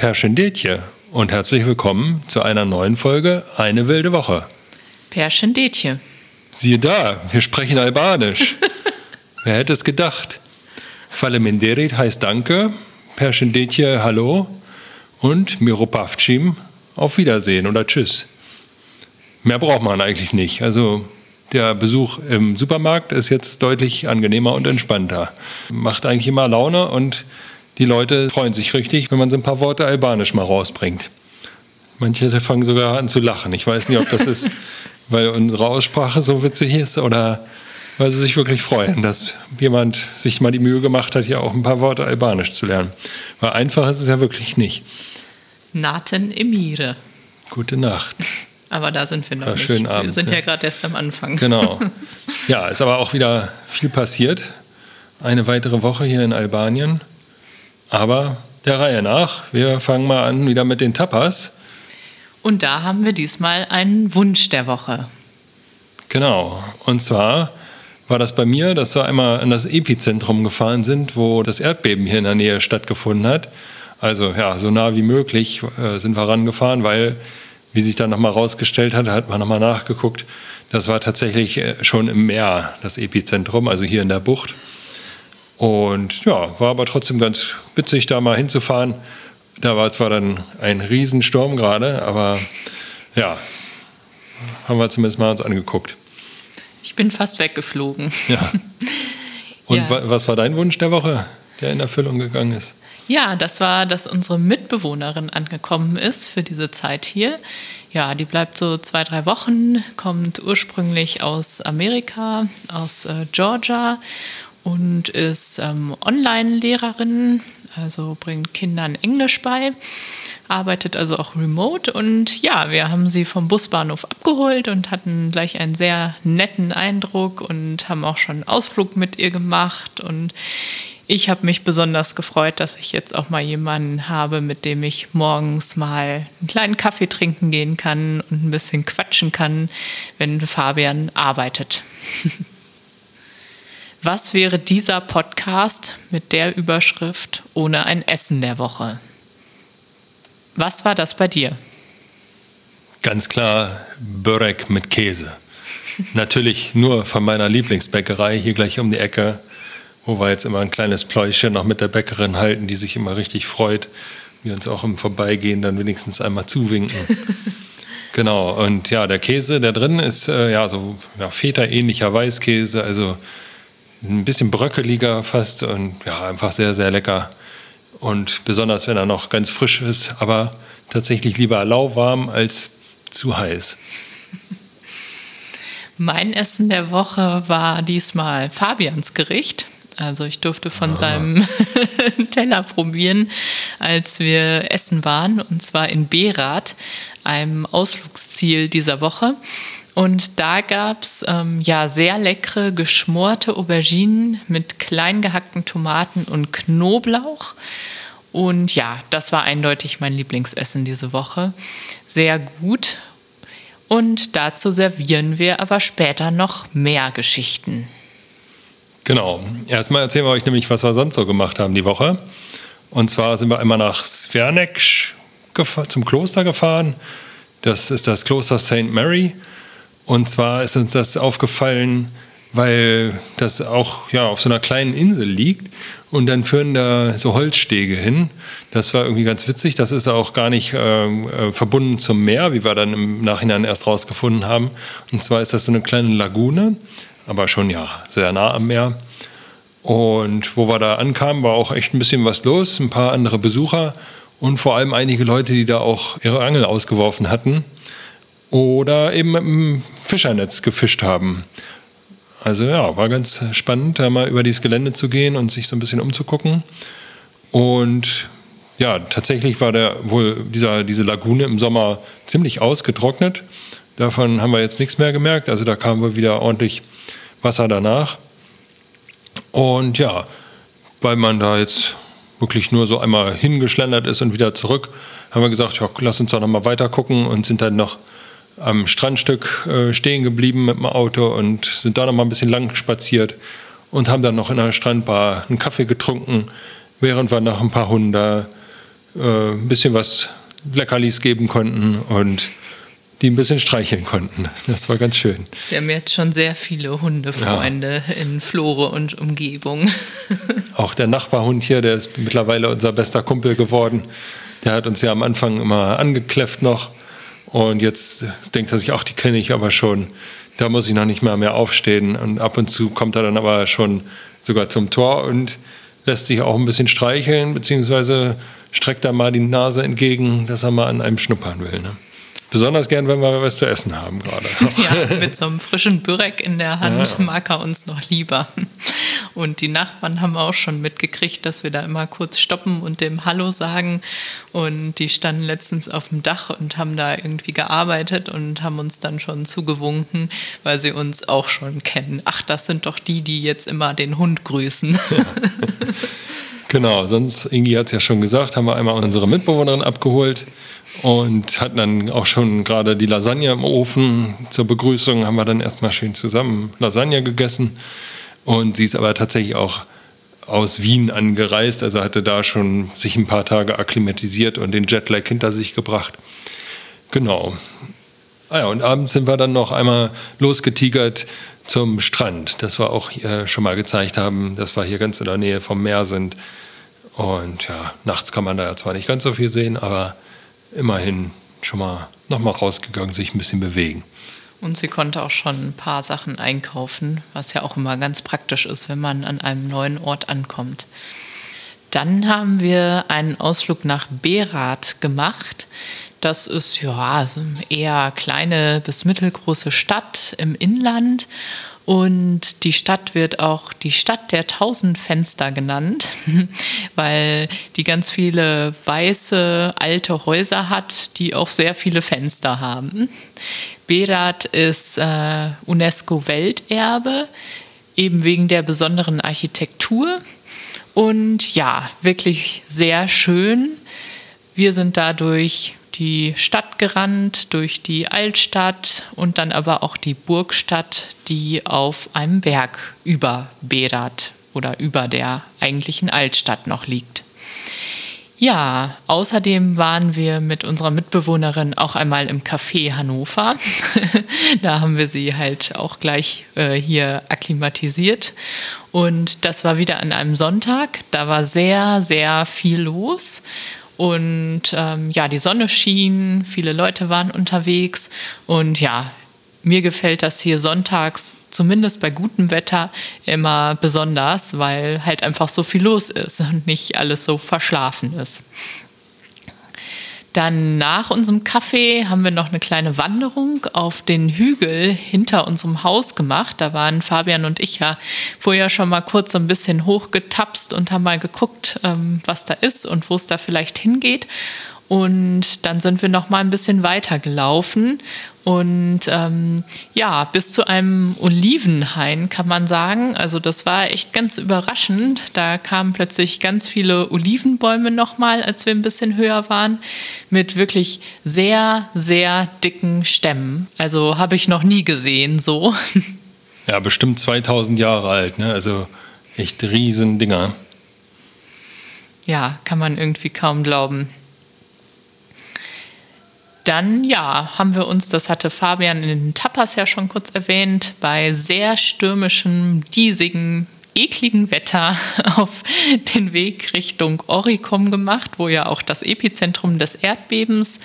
Perschendetje und herzlich willkommen zu einer neuen Folge Eine wilde Woche. Perschendetje. Siehe da, wir sprechen Albanisch. Wer hätte es gedacht? Faleminderit heißt Danke, Perschendetje Hallo und Miropavcim auf Wiedersehen oder Tschüss. Mehr braucht man eigentlich nicht. Also der Besuch im Supermarkt ist jetzt deutlich angenehmer und entspannter. Macht eigentlich immer Laune und die Leute freuen sich richtig, wenn man so ein paar Worte albanisch mal rausbringt. Manche fangen sogar an zu lachen. Ich weiß nicht, ob das ist, weil unsere Aussprache so witzig ist oder weil sie sich wirklich freuen, dass jemand sich mal die Mühe gemacht hat, hier auch ein paar Worte albanisch zu lernen. Weil einfach ist es ja wirklich nicht. Naten Emire. Gute Nacht. Aber da sind wir noch War nicht. Schönen Abend, wir sind ja. ja gerade erst am Anfang. Genau. Ja, ist aber auch wieder viel passiert. Eine weitere Woche hier in Albanien. Aber der Reihe nach, wir fangen mal an wieder mit den Tapas. Und da haben wir diesmal einen Wunsch der Woche. Genau. Und zwar war das bei mir, dass wir einmal an das Epizentrum gefahren sind, wo das Erdbeben hier in der Nähe stattgefunden hat. Also ja, so nah wie möglich äh, sind wir rangefahren, weil, wie sich dann nochmal rausgestellt hat, hat man nochmal nachgeguckt, das war tatsächlich äh, schon im Meer, das Epizentrum, also hier in der Bucht. Und ja, war aber trotzdem ganz witzig, da mal hinzufahren. Da war zwar dann ein Riesensturm gerade, aber ja, haben wir zumindest mal uns angeguckt. Ich bin fast weggeflogen. Ja. Und Ja. wa- was war dein Wunsch der Woche, der in Erfüllung gegangen ist? Ja, das war, dass unsere Mitbewohnerin angekommen ist für diese Zeit hier. Ja, die bleibt so zwei, drei Wochen, kommt ursprünglich aus Amerika, aus äh, Georgia und ist ähm, Online-Lehrerin, also bringt Kindern Englisch bei, arbeitet also auch remote. Und ja, wir haben sie vom Busbahnhof abgeholt und hatten gleich einen sehr netten Eindruck und haben auch schon einen Ausflug mit ihr gemacht. Und ich habe mich besonders gefreut, dass ich jetzt auch mal jemanden habe, mit dem ich morgens mal einen kleinen Kaffee trinken gehen kann und ein bisschen quatschen kann, wenn Fabian arbeitet. Was wäre dieser Podcast mit der Überschrift ohne ein Essen der Woche? Was war das bei dir? Ganz klar Börek mit Käse. Natürlich nur von meiner Lieblingsbäckerei hier gleich um die Ecke, wo wir jetzt immer ein kleines Pläuschen noch mit der Bäckerin halten, die sich immer richtig freut. Wir uns auch im Vorbeigehen dann wenigstens einmal zuwinken. genau, und ja, der Käse, der drin ist äh, ja so ja, Feta-ähnlicher Weißkäse, also ein bisschen bröckeliger fast und ja, einfach sehr, sehr lecker. Und besonders, wenn er noch ganz frisch ist, aber tatsächlich lieber lauwarm als zu heiß. Mein Essen der Woche war diesmal Fabians Gericht. Also ich durfte von seinem Teller probieren, als wir essen waren, und zwar in Berat, einem Ausflugsziel dieser Woche. Und da gab es ähm, ja sehr leckere geschmorte Auberginen mit klein gehackten Tomaten und Knoblauch. Und ja, das war eindeutig mein Lieblingsessen diese Woche. Sehr gut. Und dazu servieren wir aber später noch mehr Geschichten. Genau. Erstmal erzählen wir euch nämlich, was wir sonst so gemacht haben die Woche. Und zwar sind wir einmal nach Svernek gefa- zum Kloster gefahren. Das ist das Kloster St. Mary. Und zwar ist uns das aufgefallen, weil das auch ja, auf so einer kleinen Insel liegt. Und dann führen da so Holzstege hin. Das war irgendwie ganz witzig. Das ist auch gar nicht ähm, äh, verbunden zum Meer, wie wir dann im Nachhinein erst rausgefunden haben. Und zwar ist das so eine kleine Lagune, aber schon ja sehr nah am Meer. Und wo wir da ankamen, war auch echt ein bisschen was los. Ein paar andere Besucher und vor allem einige Leute, die da auch ihre Angel ausgeworfen hatten. Oder eben mit dem Fischernetz gefischt haben. Also ja, war ganz spannend, da mal über dieses Gelände zu gehen und sich so ein bisschen umzugucken. Und ja, tatsächlich war der wohl dieser, diese Lagune im Sommer ziemlich ausgetrocknet. Davon haben wir jetzt nichts mehr gemerkt. Also da kam wohl wieder ordentlich Wasser danach. Und ja, weil man da jetzt wirklich nur so einmal hingeschlendert ist und wieder zurück, haben wir gesagt, ja, lass uns doch noch mal weiter gucken und sind dann noch am Strandstück äh, stehen geblieben mit dem Auto und sind da noch mal ein bisschen lang spaziert und haben dann noch in einer Strandbar einen Kaffee getrunken, während wir noch ein paar Hunde äh, ein bisschen was Leckerlis geben konnten und die ein bisschen streicheln konnten. Das war ganz schön. Wir haben jetzt schon sehr viele Hundefreunde ja. in Flore und Umgebung. Auch der Nachbarhund hier, der ist mittlerweile unser bester Kumpel geworden. Der hat uns ja am Anfang immer angekläfft noch. Und jetzt denkt er sich, auch die kenne ich aber schon. Da muss ich noch nicht mal mehr aufstehen. Und ab und zu kommt er dann aber schon sogar zum Tor und lässt sich auch ein bisschen streicheln, beziehungsweise streckt da mal die Nase entgegen, dass er mal an einem schnuppern will. Ne? Besonders gern, wenn wir was zu essen haben gerade. ja, mit so einem frischen Börek in der Hand ja. mag er uns noch lieber. Und die Nachbarn haben auch schon mitgekriegt, dass wir da immer kurz stoppen und dem Hallo sagen. Und die standen letztens auf dem Dach und haben da irgendwie gearbeitet und haben uns dann schon zugewunken, weil sie uns auch schon kennen. Ach, das sind doch die, die jetzt immer den Hund grüßen. Ja. Genau, sonst, Ingi hat es ja schon gesagt, haben wir einmal unsere Mitbewohnerin abgeholt und hatten dann auch schon gerade die Lasagne im Ofen. Zur Begrüßung haben wir dann erstmal schön zusammen Lasagne gegessen. Und sie ist aber tatsächlich auch aus Wien angereist, also hatte da schon sich ein paar Tage akklimatisiert und den Jetlag hinter sich gebracht. Genau. Ah ja, und abends sind wir dann noch einmal losgetigert zum Strand, das wir auch schon mal gezeigt haben, dass wir hier ganz in der Nähe vom Meer sind. Und ja, nachts kann man da ja zwar nicht ganz so viel sehen, aber immerhin schon mal nochmal rausgegangen, sich ein bisschen bewegen. Und sie konnte auch schon ein paar Sachen einkaufen, was ja auch immer ganz praktisch ist, wenn man an einem neuen Ort ankommt. Dann haben wir einen Ausflug nach Berat gemacht. Das ist ja eher kleine bis mittelgroße Stadt im Inland und die Stadt wird auch die Stadt der tausend Fenster genannt, weil die ganz viele weiße alte Häuser hat, die auch sehr viele Fenster haben. Berat ist äh, UNESCO-Welterbe, eben wegen der besonderen Architektur. Und ja, wirklich sehr schön. Wir sind dadurch die Stadt gerannt, durch die Altstadt und dann aber auch die Burgstadt, die auf einem Berg über Berat oder über der eigentlichen Altstadt noch liegt. Ja, außerdem waren wir mit unserer Mitbewohnerin auch einmal im Café Hannover. da haben wir sie halt auch gleich äh, hier akklimatisiert. Und das war wieder an einem Sonntag. Da war sehr, sehr viel los. Und ähm, ja, die Sonne schien, viele Leute waren unterwegs. Und ja, mir gefällt das hier sonntags, zumindest bei gutem Wetter, immer besonders, weil halt einfach so viel los ist und nicht alles so verschlafen ist. Dann nach unserem Kaffee haben wir noch eine kleine Wanderung auf den Hügel hinter unserem Haus gemacht. Da waren Fabian und ich ja vorher schon mal kurz so ein bisschen hochgetapst und haben mal geguckt, ähm, was da ist und wo es da vielleicht hingeht. Und dann sind wir noch mal ein bisschen weiter gelaufen und ähm, ja, bis zu einem Olivenhain kann man sagen. Also das war echt ganz überraschend. Da kamen plötzlich ganz viele Olivenbäume nochmal, als wir ein bisschen höher waren, mit wirklich sehr, sehr dicken Stämmen. Also habe ich noch nie gesehen so. Ja, bestimmt 2000 Jahre alt, ne? Also echt riesen Dinger. Ja, kann man irgendwie kaum glauben dann ja, haben wir uns, das hatte Fabian in den Tapas ja schon kurz erwähnt, bei sehr stürmischem, diesigen, ekligen Wetter auf den Weg Richtung Oricom gemacht, wo ja auch das Epizentrum des Erdbebens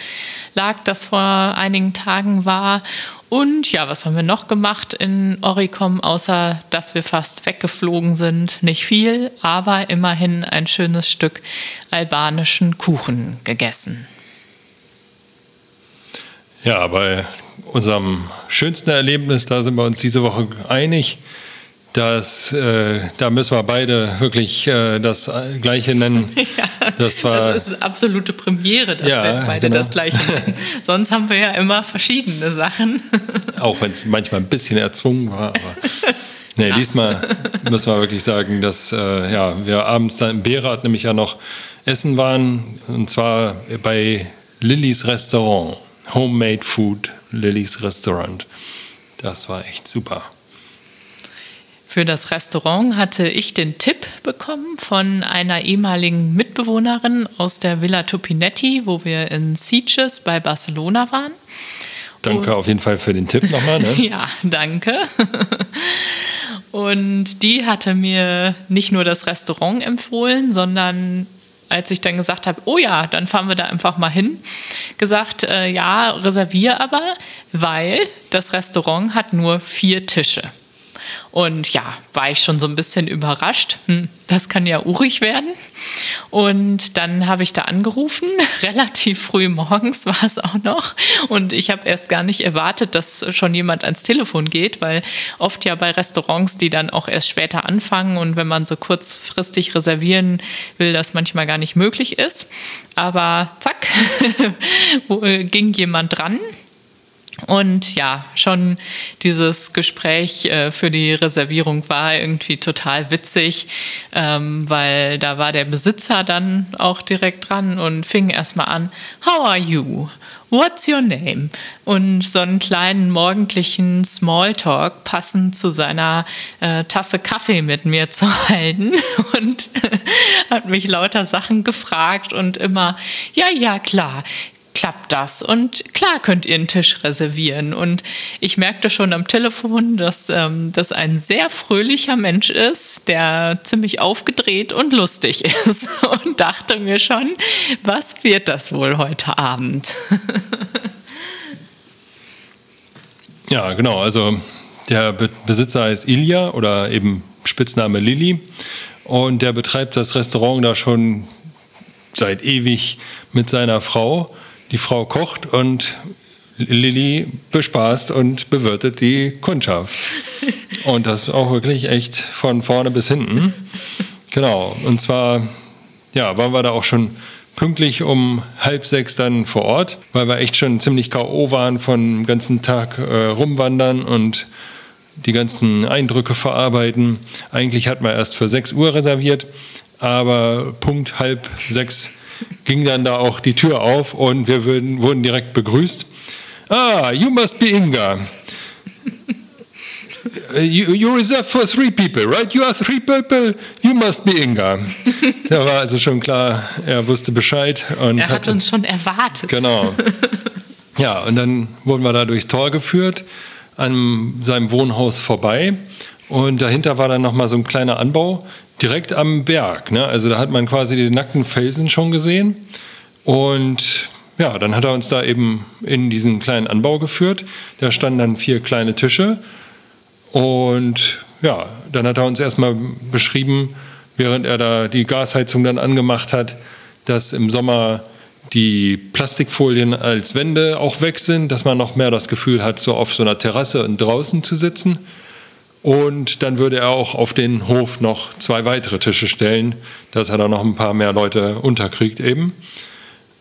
lag, das vor einigen Tagen war. Und ja, was haben wir noch gemacht in Oricom, außer dass wir fast weggeflogen sind? Nicht viel, aber immerhin ein schönes Stück albanischen Kuchen gegessen. Ja, bei unserem schönsten Erlebnis, da sind wir uns diese Woche einig, dass äh, da müssen wir beide wirklich äh, das Gleiche nennen. Ja, das, war, das ist absolute Premiere, dass ja, wir beide genau. das Gleiche nennen. Sonst haben wir ja immer verschiedene Sachen. Auch wenn es manchmal ein bisschen erzwungen war. Aber nee, ja. diesmal müssen wir wirklich sagen, dass äh, ja, wir abends dann im Berat nämlich ja noch essen waren. Und zwar bei Lillys Restaurant. Homemade Food, Lillys Restaurant. Das war echt super. Für das Restaurant hatte ich den Tipp bekommen von einer ehemaligen Mitbewohnerin aus der Villa Tupinetti, wo wir in Sitges bei Barcelona waren. Danke Und, auf jeden Fall für den Tipp nochmal. Ne? ja, danke. Und die hatte mir nicht nur das Restaurant empfohlen, sondern als ich dann gesagt habe, oh ja, dann fahren wir da einfach mal hin, gesagt, äh, ja, reservier aber, weil das Restaurant hat nur vier Tische. Und ja, war ich schon so ein bisschen überrascht. Hm, das kann ja urig werden. Und dann habe ich da angerufen, relativ früh morgens war es auch noch. Und ich habe erst gar nicht erwartet, dass schon jemand ans Telefon geht, weil oft ja bei Restaurants, die dann auch erst später anfangen und wenn man so kurzfristig reservieren will, das manchmal gar nicht möglich ist. Aber zack, ging jemand dran und ja, schon dieses Gespräch äh, für die Reservierung war irgendwie total witzig, ähm, weil da war der Besitzer dann auch direkt dran und fing erstmal an, How are you? What's your name? Und so einen kleinen morgendlichen Smalltalk passend zu seiner äh, Tasse Kaffee mit mir zu halten und hat mich lauter Sachen gefragt und immer, ja, ja, klar, klappt das. Und klar könnt ihr einen Tisch reservieren. Und ich merkte schon am Telefon, dass ähm, das ein sehr fröhlicher Mensch ist, der ziemlich aufgedreht und lustig ist. Und dachte mir schon, was wird das wohl heute Abend? ja, genau. Also der Besitzer heißt Ilja oder eben Spitzname Lilly. Und der betreibt das Restaurant da schon seit ewig mit seiner Frau die Frau kocht und Lilly bespaßt und bewirtet die Kundschaft. Und das auch wirklich echt von vorne bis hinten. Genau. Und zwar, ja, waren wir da auch schon pünktlich um halb sechs dann vor Ort, weil wir echt schon ziemlich K.O. waren von dem ganzen Tag äh, rumwandern und die ganzen Eindrücke verarbeiten. Eigentlich hatten wir erst für sechs Uhr reserviert, aber Punkt halb sechs ging dann da auch die Tür auf und wir würden, wurden direkt begrüßt. Ah, you must be Inga. You, you reserve for three people, right? You are three people, you must be Inga. Da war also schon klar, er wusste Bescheid. Und er hat, hat uns schon erwartet. Genau. Ja, und dann wurden wir da durchs Tor geführt, an seinem Wohnhaus vorbei. Und dahinter war dann nochmal so ein kleiner Anbau, direkt am Berg. Ne? Also da hat man quasi die nackten Felsen schon gesehen. Und ja, dann hat er uns da eben in diesen kleinen Anbau geführt. Da standen dann vier kleine Tische. Und ja, dann hat er uns erstmal beschrieben, während er da die Gasheizung dann angemacht hat, dass im Sommer die Plastikfolien als Wände auch weg sind, dass man noch mehr das Gefühl hat, so auf so einer Terrasse und draußen zu sitzen. Und dann würde er auch auf den Hof noch zwei weitere Tische stellen, dass er da noch ein paar mehr Leute unterkriegt eben.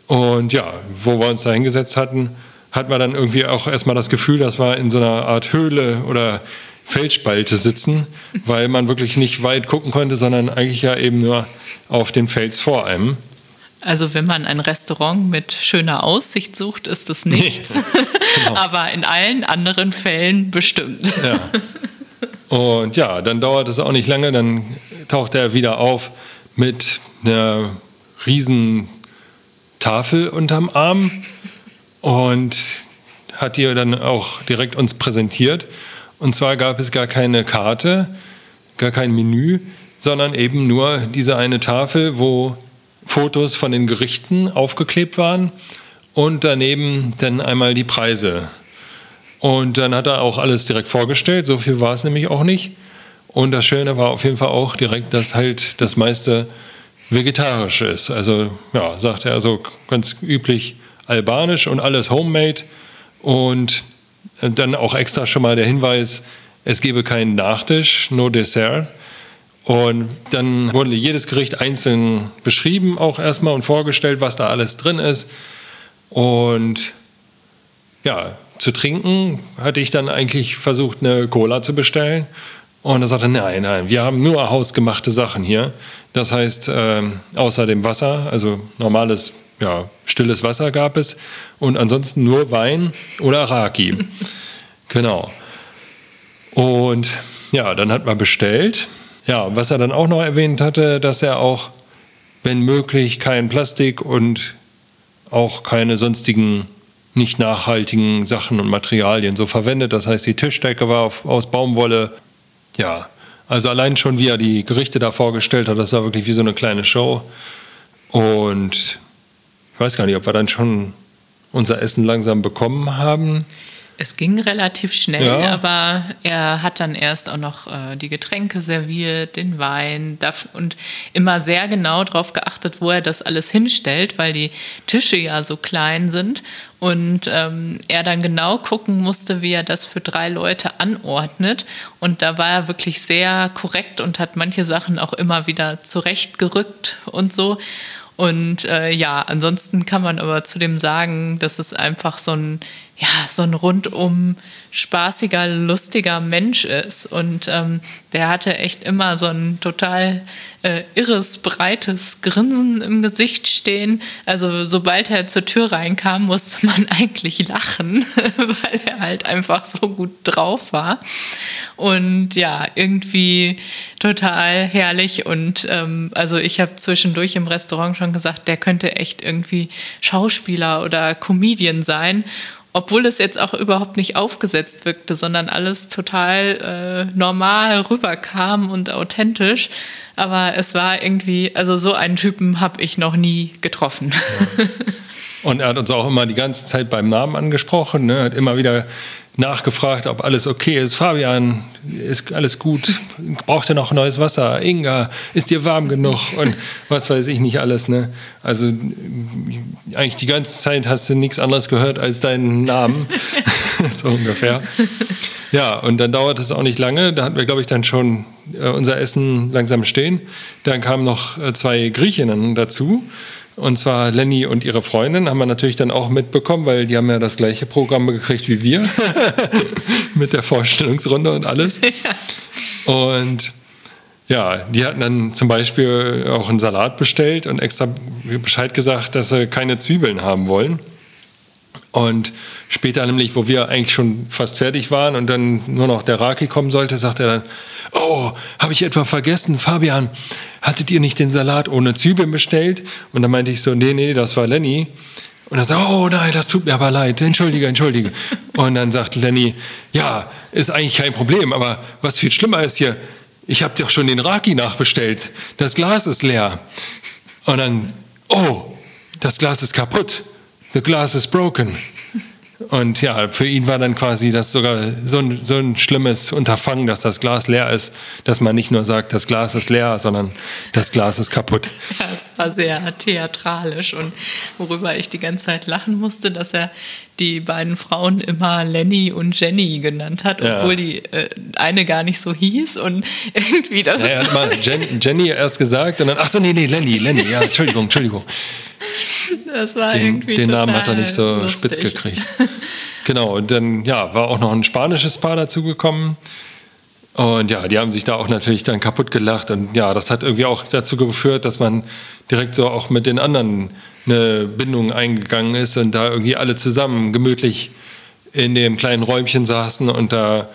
Und ja, wo wir uns da hingesetzt hatten, hat man dann irgendwie auch erstmal das Gefühl, dass wir in so einer Art Höhle oder Felsspalte sitzen, weil man wirklich nicht weit gucken konnte, sondern eigentlich ja eben nur auf den Fels vor einem. Also wenn man ein Restaurant mit schöner Aussicht sucht, ist es nichts. genau. Aber in allen anderen Fällen bestimmt. Ja. Und ja, dann dauert es auch nicht lange, dann taucht er wieder auf mit einer riesen Tafel unterm Arm und hat die dann auch direkt uns präsentiert. Und zwar gab es gar keine Karte, gar kein Menü, sondern eben nur diese eine Tafel, wo Fotos von den Gerichten aufgeklebt waren und daneben dann einmal die Preise und dann hat er auch alles direkt vorgestellt. So viel war es nämlich auch nicht. Und das Schöne war auf jeden Fall auch direkt, dass halt das meiste vegetarisch ist. Also, ja, sagt er, also ganz üblich albanisch und alles homemade. Und dann auch extra schon mal der Hinweis, es gebe keinen Nachtisch, no Dessert. Und dann wurde jedes Gericht einzeln beschrieben, auch erstmal und vorgestellt, was da alles drin ist. Und ja, zu trinken hatte ich dann eigentlich versucht, eine Cola zu bestellen. Und er sagte, nein, nein, wir haben nur hausgemachte Sachen hier. Das heißt, äh, außer dem Wasser, also normales, ja, stilles Wasser gab es. Und ansonsten nur Wein oder Raki. genau. Und ja, dann hat man bestellt. Ja, was er dann auch noch erwähnt hatte, dass er auch, wenn möglich, kein Plastik und auch keine sonstigen nicht nachhaltigen Sachen und Materialien so verwendet. Das heißt, die Tischdecke war auf, aus Baumwolle. Ja, also allein schon, wie er die Gerichte da vorgestellt hat, das war wirklich wie so eine kleine Show. Und ich weiß gar nicht, ob wir dann schon unser Essen langsam bekommen haben. Es ging relativ schnell, ja. aber er hat dann erst auch noch äh, die Getränke serviert, den Wein und immer sehr genau darauf geachtet, wo er das alles hinstellt, weil die Tische ja so klein sind und ähm, er dann genau gucken musste, wie er das für drei Leute anordnet. Und da war er wirklich sehr korrekt und hat manche Sachen auch immer wieder zurechtgerückt und so. Und äh, ja, ansonsten kann man aber zu dem sagen, dass es einfach so ein ja, so ein rundum spaßiger, lustiger Mensch ist. Und ähm, der hatte echt immer so ein total äh, irres, breites Grinsen im Gesicht stehen. Also sobald er zur Tür reinkam, musste man eigentlich lachen, weil er halt einfach so gut drauf war. Und ja, irgendwie total herrlich. Und ähm, also ich habe zwischendurch im Restaurant schon gesagt, der könnte echt irgendwie Schauspieler oder Comedian sein obwohl es jetzt auch überhaupt nicht aufgesetzt wirkte, sondern alles total äh, normal rüberkam und authentisch. Aber es war irgendwie, also so einen Typen habe ich noch nie getroffen. Ja. Und er hat uns auch immer die ganze Zeit beim Namen angesprochen, ne? hat immer wieder nachgefragt, ob alles okay ist. Fabian, ist alles gut? Braucht ihr noch neues Wasser? Inga, ist dir warm genug? Und was weiß ich nicht alles. Ne? Also eigentlich die ganze Zeit hast du nichts anderes gehört als deinen Namen. so ungefähr. Ja, und dann dauert es auch nicht lange. Da hatten wir, glaube ich, dann schon äh, unser Essen langsam stehen. Dann kamen noch äh, zwei Griechinnen dazu. Und zwar Lenny und ihre Freundin haben wir natürlich dann auch mitbekommen, weil die haben ja das gleiche Programm gekriegt wie wir. Mit der Vorstellungsrunde und alles. Ja. Und ja, die hatten dann zum Beispiel auch einen Salat bestellt und extra Bescheid gesagt, dass sie keine Zwiebeln haben wollen. Und später nämlich, wo wir eigentlich schon fast fertig waren und dann nur noch der Raki kommen sollte, sagt er dann, oh, habe ich etwa vergessen, Fabian, hattet ihr nicht den Salat ohne Zwiebeln bestellt? Und dann meinte ich so, nee, nee, das war Lenny. Und er sagt, oh nein, das tut mir aber leid, entschuldige, entschuldige. Und dann sagt Lenny, ja, ist eigentlich kein Problem, aber was viel schlimmer ist hier, ich habe doch schon den Raki nachbestellt, das Glas ist leer. Und dann, oh, das Glas ist kaputt, the glass is broken. Und ja, für ihn war dann quasi das sogar so ein, so ein schlimmes Unterfangen, dass das Glas leer ist, dass man nicht nur sagt, das Glas ist leer, sondern das Glas ist kaputt. Ja, es war sehr theatralisch und worüber ich die ganze Zeit lachen musste, dass er die beiden Frauen immer Lenny und Jenny genannt hat, obwohl ja. die äh, eine gar nicht so hieß und irgendwie das. Ja, er hat mal Jen, Jenny erst gesagt und dann, ach so, nee, nee, Lenny, Lenny, ja, Entschuldigung, Entschuldigung. Das war den, irgendwie Den Namen hat er nicht so lustig. spitz gekriegt. Genau, und dann ja, war auch noch ein spanisches Paar dazugekommen. Und ja, die haben sich da auch natürlich dann kaputt gelacht. Und ja, das hat irgendwie auch dazu geführt, dass man direkt so auch mit den anderen eine Bindung eingegangen ist und da irgendwie alle zusammen gemütlich in dem kleinen Räumchen saßen und da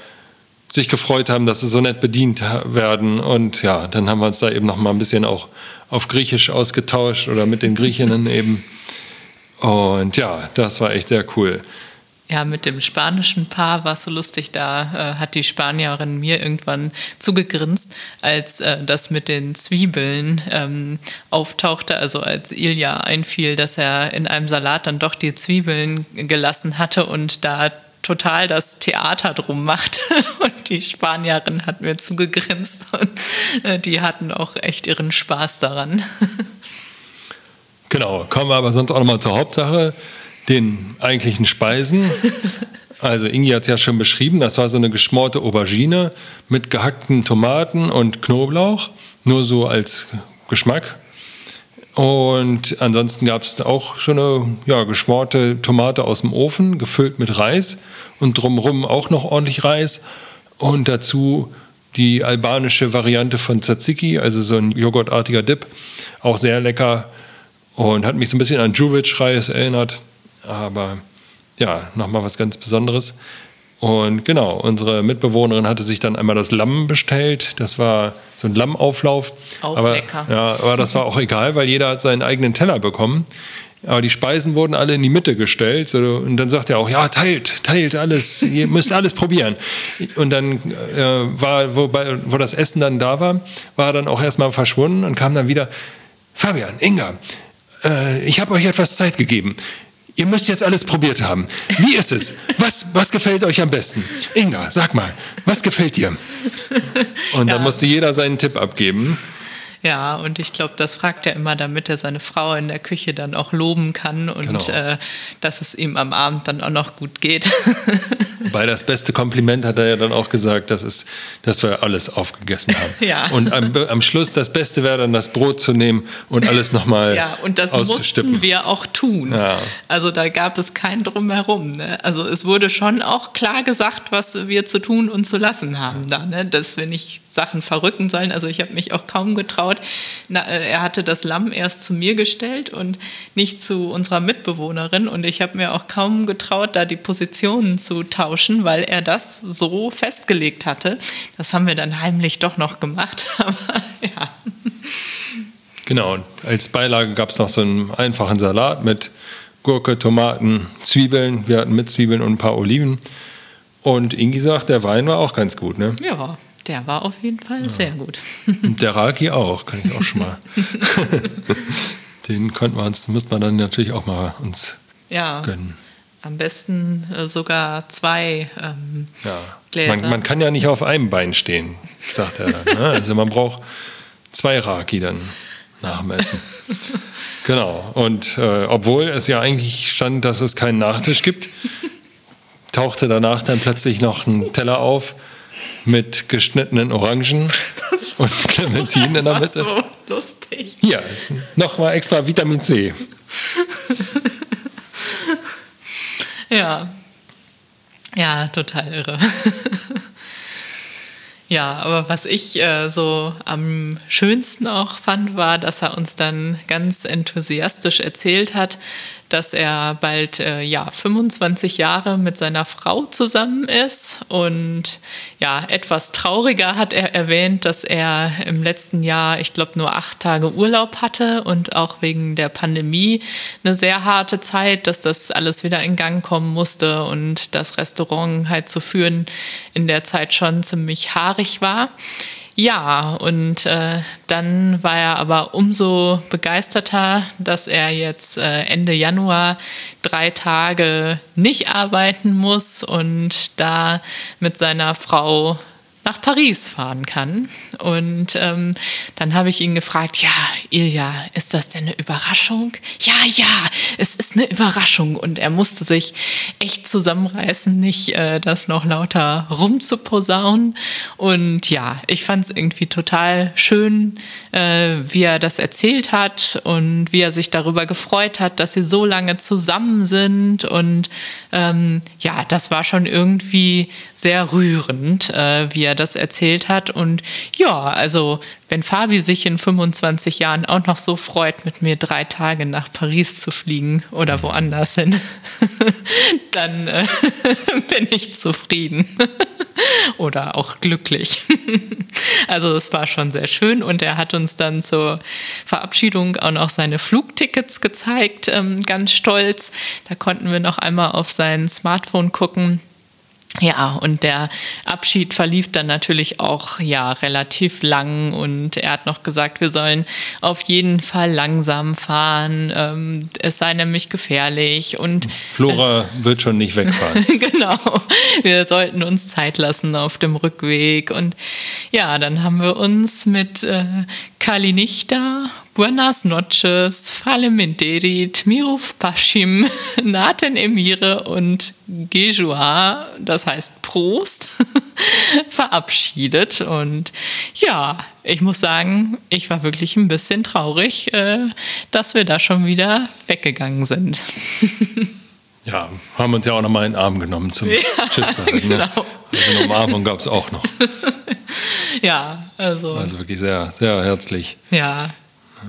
sich gefreut haben, dass sie so nett bedient werden. Und ja, dann haben wir uns da eben noch mal ein bisschen auch auf Griechisch ausgetauscht oder mit den Griechinnen eben. Und ja, das war echt sehr cool. Ja, mit dem spanischen Paar war es so lustig. Da äh, hat die Spanierin mir irgendwann zugegrinst, als äh, das mit den Zwiebeln ähm, auftauchte. Also als Ilja einfiel, dass er in einem Salat dann doch die Zwiebeln gelassen hatte und da total das Theater drum macht. Und die Spanierin hat mir zugegrinst und äh, die hatten auch echt ihren Spaß daran. Genau, kommen wir aber sonst auch nochmal zur Hauptsache, den eigentlichen Speisen. Also Ingi hat es ja schon beschrieben, das war so eine geschmorte Aubergine mit gehackten Tomaten und Knoblauch, nur so als Geschmack. Und ansonsten gab es auch so eine ja, geschmorte Tomate aus dem Ofen, gefüllt mit Reis und drumherum auch noch ordentlich Reis. Und dazu die albanische Variante von Tzatziki, also so ein joghurtartiger Dip, auch sehr lecker und hat mich so ein bisschen an Juvic-Reis erinnert. Aber ja, nochmal was ganz Besonderes. Und genau, unsere Mitbewohnerin hatte sich dann einmal das Lamm bestellt. Das war so ein Lammauflauf. Auch aber, lecker. Ja, aber das war auch egal, weil jeder hat seinen eigenen Teller bekommen. Aber die Speisen wurden alle in die Mitte gestellt. Und dann sagt er auch, ja, teilt, teilt alles, ihr müsst alles probieren. Und dann äh, war, wo, wo das Essen dann da war, war er dann auch erstmal verschwunden und kam dann wieder, Fabian, Inga, äh, ich habe euch etwas Zeit gegeben. Ihr müsst jetzt alles probiert haben. Wie ist es? Was, was gefällt euch am besten? Inga, sag mal, was gefällt dir? Und dann Ja. musste jeder seinen Tipp abgeben. Ja, und ich glaube, das fragt er immer, damit er seine Frau in der Küche dann auch loben kann und Genau. äh, dass es ihm am Abend dann auch noch gut geht. Weil das beste Kompliment hat er ja dann auch gesagt, das ist, dass wir alles aufgegessen haben. Ja. Und am, am Schluss das Beste wäre dann das Brot zu nehmen und alles nochmal ja, und das mussten wir auch tun. Ja. Also da gab es kein Drumherum. Ne? Also es wurde schon auch klar gesagt, was wir zu tun und zu lassen haben da, ne? dass wir nicht Sachen verrücken sollen. Also ich habe mich auch kaum getraut. Na, äh, er hatte das Lamm erst zu mir gestellt und nicht zu unserer Mitbewohnerin. Und ich habe mir auch kaum getraut, da die Positionen zu tauschen, weil er das so festgelegt hatte. Das haben wir dann heimlich doch noch gemacht. Aber ja. Genau, als Beilage gab es noch so einen einfachen Salat mit Gurke, Tomaten, Zwiebeln. Wir hatten mit Zwiebeln und ein paar Oliven. Und Ingi sagt, der Wein war auch ganz gut, ne? Ja, der war auf jeden Fall sehr gut. Und der Raki auch, kann ich auch schon mal. Den konnten wir uns, müsste man dann natürlich auch mal uns Ja, gönnen. am besten äh, sogar zwei ähm, Ja. Gläser. Man, man kann ja nicht auf einem Bein stehen, sagt er dann. Ne? Also man braucht zwei Raki dann nach dem Essen. Genau. Und äh, obwohl es ja eigentlich stand, dass es keinen Nachtisch gibt, tauchte danach dann plötzlich noch ein Teller auf mit geschnittenen Orangen und Clementinen in der Mitte. so lustig. Ist nochmal extra Vitamin C. Ja. Ja, total irre. ja, aber was ich äh, so am schönsten auch fand, war, dass er uns dann ganz enthusiastisch erzählt hat, dass er bald äh, ja 25 Jahre mit seiner Frau zusammen ist und ja etwas trauriger hat er erwähnt, dass er im letzten Jahr ich glaube nur acht Tage Urlaub hatte und auch wegen der Pandemie eine sehr harte Zeit, dass das alles wieder in Gang kommen musste und das Restaurant halt zu führen in der Zeit schon ziemlich haarig war. Ja, und äh, dann war er aber umso begeisterter, dass er jetzt äh, Ende Januar drei Tage nicht arbeiten muss und da mit seiner Frau nach Paris fahren kann. Und ähm, dann habe ich ihn gefragt, ja, Ilja, ist das denn eine Überraschung? Ja, ja, es ist eine Überraschung. Und er musste sich echt zusammenreißen, nicht äh, das noch lauter rumzuposaunen. Und ja, ich fand es irgendwie total schön, äh, wie er das erzählt hat und wie er sich darüber gefreut hat, dass sie so lange zusammen sind. Und ähm, ja, das war schon irgendwie sehr rührend, äh, wie er das erzählt hat. Und ja, also wenn Fabi sich in 25 Jahren auch noch so freut, mit mir drei Tage nach Paris zu fliegen oder woanders hin, dann äh, bin ich zufrieden oder auch glücklich. Also es war schon sehr schön und er hat uns dann zur Verabschiedung auch noch seine Flugtickets gezeigt, ähm, ganz stolz. Da konnten wir noch einmal auf sein Smartphone gucken. Ja, und der Abschied verlief dann natürlich auch ja relativ lang und er hat noch gesagt, wir sollen auf jeden Fall langsam fahren. Ähm, es sei nämlich gefährlich und Flora wird schon nicht wegfahren. genau, wir sollten uns Zeit lassen auf dem Rückweg. Und ja, dann haben wir uns mit äh, Kalinichta, Buenas noches, Fale Menderit, Miruf Pashim, Naten Emire und Gejua, das heißt Prost, verabschiedet. Und ja, ich muss sagen, ich war wirklich ein bisschen traurig, äh, dass wir da schon wieder weggegangen sind. Ja, haben uns ja auch nochmal in den Arm genommen zum ja, Tschüss sagen. Ne? Genau. Ne? Also eine Umarmung gab es auch noch. Ja, also. Also wirklich sehr, sehr herzlich. Ja,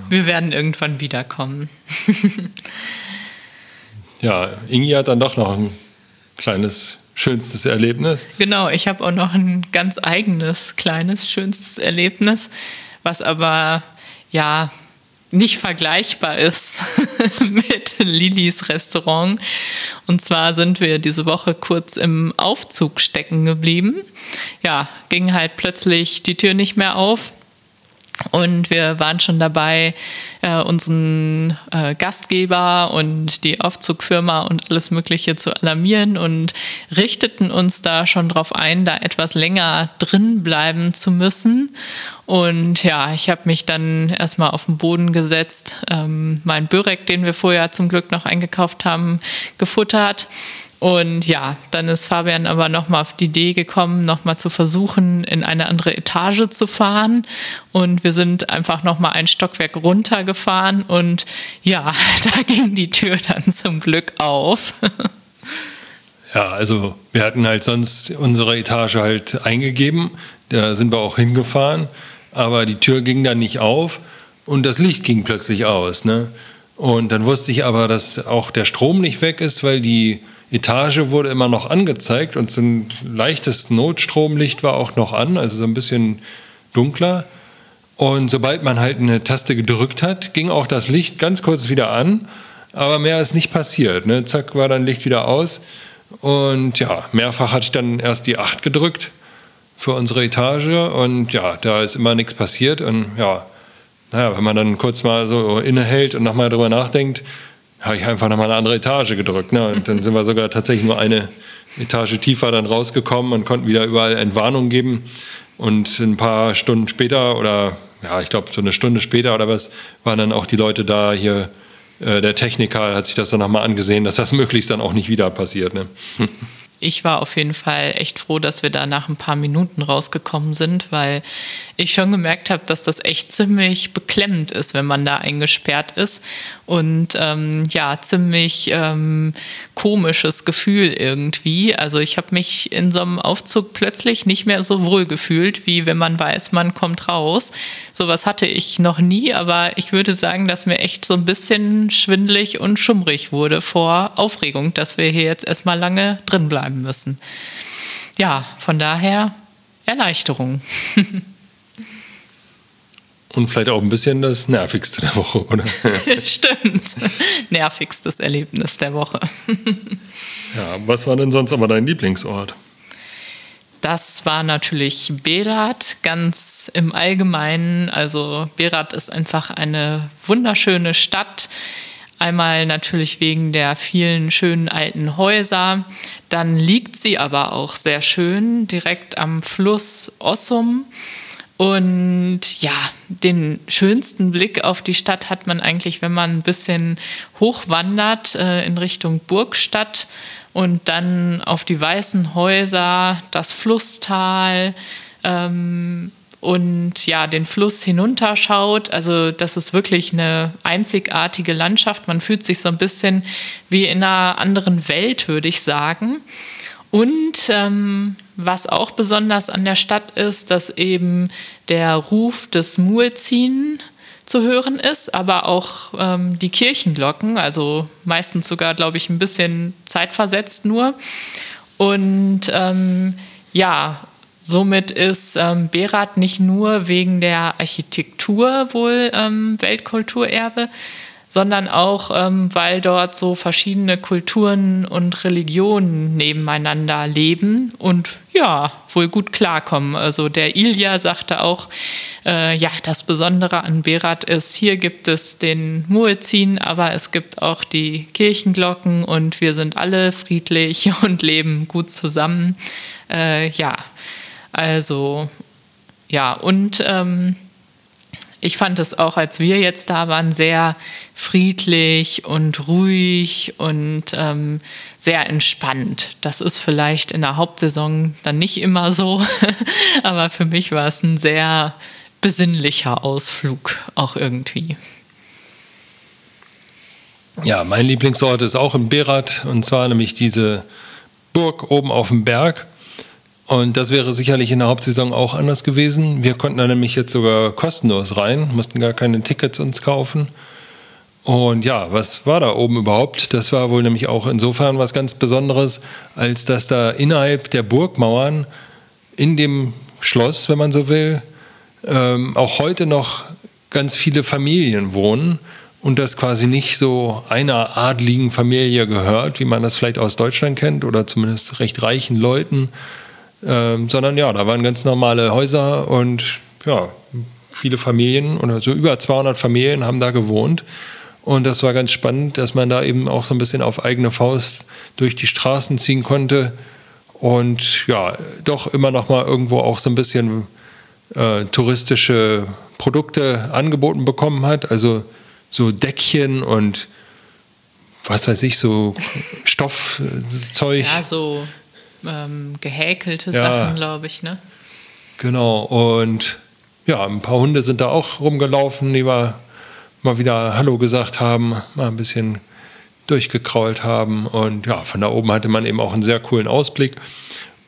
wir werden irgendwann wiederkommen. ja, Ingi hat dann doch noch ein kleines, schönstes Erlebnis. Genau, ich habe auch noch ein ganz eigenes, kleines, schönstes Erlebnis, was aber ja nicht vergleichbar ist mit Lilis Restaurant. Und zwar sind wir diese Woche kurz im Aufzug stecken geblieben. Ja, ging halt plötzlich die Tür nicht mehr auf. Und wir waren schon dabei, äh, unseren äh, Gastgeber und die Aufzugfirma und alles Mögliche zu alarmieren und richteten uns da schon darauf ein, da etwas länger drin bleiben zu müssen. Und ja, ich habe mich dann erstmal auf den Boden gesetzt, ähm, meinen Börek, den wir vorher zum Glück noch eingekauft haben, gefuttert und ja, dann ist Fabian aber nochmal auf die Idee gekommen, nochmal zu versuchen, in eine andere Etage zu fahren. Und wir sind einfach nochmal ein Stockwerk runtergefahren und ja, da ging die Tür dann zum Glück auf. Ja, also wir hatten halt sonst unsere Etage halt eingegeben, da sind wir auch hingefahren, aber die Tür ging dann nicht auf und das Licht ging plötzlich aus. Ne? Und dann wusste ich aber, dass auch der Strom nicht weg ist, weil die Etage wurde immer noch angezeigt und so ein leichtes Notstromlicht war auch noch an, also so ein bisschen dunkler. Und sobald man halt eine Taste gedrückt hat, ging auch das Licht ganz kurz wieder an, aber mehr ist nicht passiert. Ne? Zack, war dann Licht wieder aus. Und ja, mehrfach hatte ich dann erst die 8 gedrückt für unsere Etage und ja, da ist immer nichts passiert. Und ja, naja, wenn man dann kurz mal so innehält und nochmal drüber nachdenkt, habe ich einfach nochmal eine andere Etage gedrückt. Ne? Und dann sind wir sogar tatsächlich nur eine Etage tiefer dann rausgekommen und konnten wieder überall Entwarnung geben. Und ein paar Stunden später oder ja, ich glaube so eine Stunde später oder was, waren dann auch die Leute da hier. Äh, der Techniker hat sich das dann nochmal angesehen, dass das möglichst dann auch nicht wieder passiert. Ne? ich war auf jeden Fall echt froh, dass wir da nach ein paar Minuten rausgekommen sind, weil ich schon gemerkt habe, dass das echt ziemlich beklemmend ist, wenn man da eingesperrt ist. Und ähm, ja, ziemlich ähm, komisches Gefühl irgendwie. Also ich habe mich in so einem Aufzug plötzlich nicht mehr so wohl gefühlt, wie wenn man weiß, man kommt raus. Sowas hatte ich noch nie, aber ich würde sagen, dass mir echt so ein bisschen schwindlig und schummrig wurde vor Aufregung, dass wir hier jetzt erstmal lange drin bleiben müssen. Ja, von daher Erleichterung. Und vielleicht auch ein bisschen das nervigste der Woche, oder? Stimmt. Nervigstes Erlebnis der Woche. ja, was war denn sonst aber dein Lieblingsort? Das war natürlich Berat ganz im Allgemeinen. Also Berat ist einfach eine wunderschöne Stadt. Einmal natürlich wegen der vielen schönen alten Häuser. Dann liegt sie aber auch sehr schön direkt am Fluss Ossum. Und ja, den schönsten Blick auf die Stadt hat man eigentlich, wenn man ein bisschen hochwandert äh, in Richtung Burgstadt und dann auf die weißen Häuser, das Flusstal ähm, und ja, den Fluss hinunterschaut. Also das ist wirklich eine einzigartige Landschaft. Man fühlt sich so ein bisschen wie in einer anderen Welt, würde ich sagen. Und ähm, was auch besonders an der Stadt ist, dass eben der Ruf des Muezzin zu hören ist, aber auch ähm, die Kirchenglocken, also meistens sogar, glaube ich, ein bisschen zeitversetzt nur. Und ähm, ja, somit ist ähm, Berat nicht nur wegen der Architektur wohl ähm, Weltkulturerbe, sondern auch, ähm, weil dort so verschiedene Kulturen und Religionen nebeneinander leben und ja, wohl gut klarkommen. Also der Ilja sagte auch, äh, ja, das Besondere an Berat ist, hier gibt es den Muezzin, aber es gibt auch die Kirchenglocken und wir sind alle friedlich und leben gut zusammen. Äh, ja, also ja, und ähm, ich fand es auch, als wir jetzt da waren, sehr friedlich und ruhig und ähm, sehr entspannt. Das ist vielleicht in der Hauptsaison dann nicht immer so, aber für mich war es ein sehr besinnlicher Ausflug auch irgendwie. Ja, mein Lieblingsort ist auch in Berat und zwar nämlich diese Burg oben auf dem Berg. Und das wäre sicherlich in der Hauptsaison auch anders gewesen. Wir konnten da nämlich jetzt sogar kostenlos rein, mussten gar keine Tickets uns kaufen. Und ja, was war da oben überhaupt? Das war wohl nämlich auch insofern was ganz Besonderes, als dass da innerhalb der Burgmauern in dem Schloss, wenn man so will, ähm, auch heute noch ganz viele Familien wohnen und das quasi nicht so einer adligen Familie gehört, wie man das vielleicht aus Deutschland kennt oder zumindest recht reichen Leuten, ähm, sondern ja, da waren ganz normale Häuser und ja, viele Familien oder so über 200 Familien haben da gewohnt. Und das war ganz spannend, dass man da eben auch so ein bisschen auf eigene Faust durch die Straßen ziehen konnte und ja, doch immer noch mal irgendwo auch so ein bisschen äh, touristische Produkte angeboten bekommen hat. Also so Deckchen und was weiß ich, so Stoffzeug. Ja, so ähm, gehäkelte ja, Sachen, glaube ich, ne? Genau, und ja, ein paar Hunde sind da auch rumgelaufen, die wir mal wieder Hallo gesagt haben, mal ein bisschen durchgekrault haben. Und ja, von da oben hatte man eben auch einen sehr coolen Ausblick.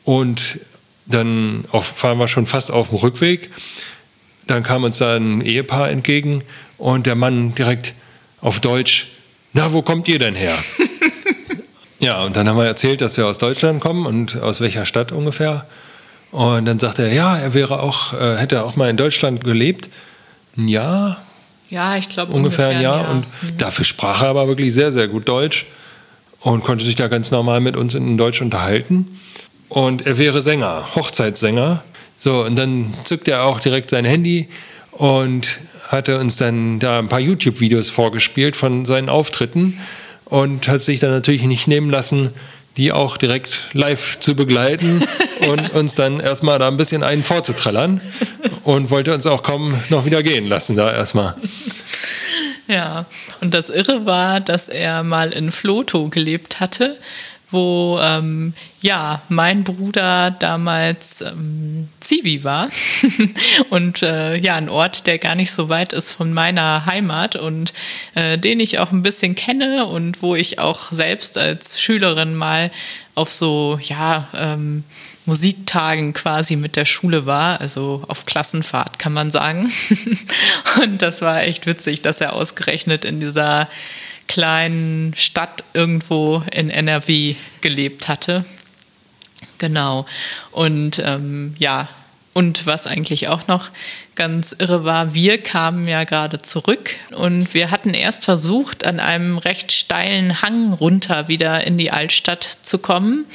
Und dann auf, fahren wir schon fast auf dem Rückweg. Dann kam uns da ein Ehepaar entgegen und der Mann direkt auf Deutsch, na, wo kommt ihr denn her? Ja, und dann haben wir erzählt, dass wir aus Deutschland kommen und aus welcher Stadt ungefähr. Und dann sagte er, ja, er wäre auch, äh, hätte auch mal in Deutschland gelebt. Jahr? Ja, ich glaube ungefähr, ungefähr ein Jahr. Jahr. Und mhm. dafür sprach er aber wirklich sehr, sehr gut Deutsch und konnte sich da ganz normal mit uns in Deutsch unterhalten. Und er wäre Sänger, Hochzeitssänger. So, und dann zückte er auch direkt sein Handy und hatte uns dann da ein paar YouTube-Videos vorgespielt von seinen Auftritten und hat sich dann natürlich nicht nehmen lassen, die auch direkt live zu begleiten und uns dann erstmal da ein bisschen einen vorzuträllern und wollte uns auch kaum noch wieder gehen lassen da erstmal. Ja, und das Irre war, dass er mal in Floto gelebt hatte wo ähm, ja mein Bruder damals ähm, Zivi war und äh, ja ein Ort, der gar nicht so weit ist von meiner Heimat und äh, den ich auch ein bisschen kenne und wo ich auch selbst als Schülerin mal auf so ja ähm, Musiktagen quasi mit der Schule war, also auf Klassenfahrt kann man sagen. und das war echt witzig, dass er ausgerechnet in dieser kleinen Stadt irgendwo in NRW gelebt hatte. Genau. Und ähm, ja, und was eigentlich auch noch ganz irre war, wir kamen ja gerade zurück und wir hatten erst versucht, an einem recht steilen Hang runter wieder in die Altstadt zu kommen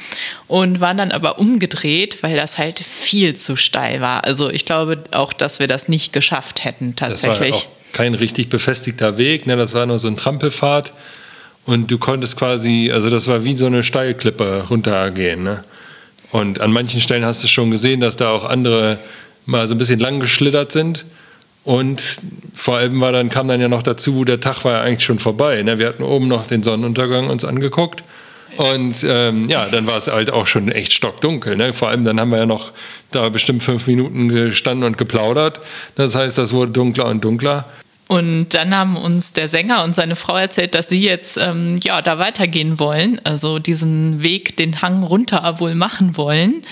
und waren dann aber umgedreht, weil das halt viel zu steil war. Also ich glaube auch, dass wir das nicht geschafft hätten tatsächlich. Kein richtig befestigter Weg, ne? das war nur so ein Trampelpfad und du konntest quasi, also das war wie so eine Steilklippe runtergehen. Ne? Und an manchen Stellen hast du schon gesehen, dass da auch andere mal so ein bisschen lang geschlittert sind. Und vor allem war dann, kam dann ja noch dazu, der Tag war ja eigentlich schon vorbei. Ne? Wir hatten oben noch den Sonnenuntergang uns angeguckt. Und ähm, ja, dann war es halt auch schon echt stockdunkel. Ne? Vor allem dann haben wir ja noch da bestimmt fünf Minuten gestanden und geplaudert. Das heißt, das wurde dunkler und dunkler. Und dann haben uns der Sänger und seine Frau erzählt, dass sie jetzt ähm, ja da weitergehen wollen, also diesen Weg, den Hang runter wohl machen wollen.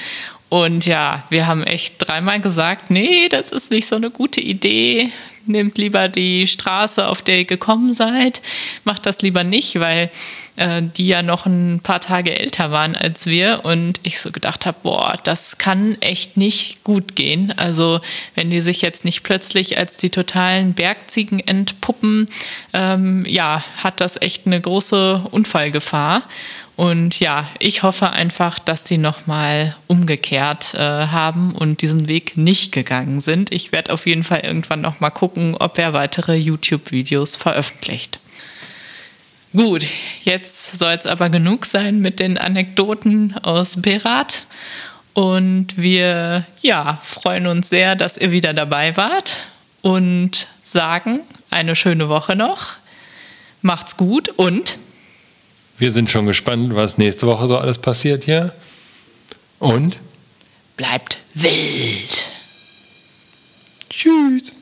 Und ja, wir haben echt dreimal gesagt, nee, das ist nicht so eine gute Idee nehmt lieber die Straße, auf der ihr gekommen seid, macht das lieber nicht, weil äh, die ja noch ein paar Tage älter waren als wir und ich so gedacht habe, boah, das kann echt nicht gut gehen. Also wenn die sich jetzt nicht plötzlich als die totalen Bergziegen entpuppen, ähm, ja, hat das echt eine große Unfallgefahr. Und ja, ich hoffe einfach, dass die nochmal umgekehrt äh, haben und diesen Weg nicht gegangen sind. Ich werde auf jeden Fall irgendwann nochmal gucken, ob er weitere YouTube-Videos veröffentlicht. Gut, jetzt soll es aber genug sein mit den Anekdoten aus Berat. Und wir ja, freuen uns sehr, dass ihr wieder dabei wart und sagen eine schöne Woche noch. Macht's gut und wir sind schon gespannt, was nächste Woche so alles passiert hier. Und bleibt wild. Tschüss.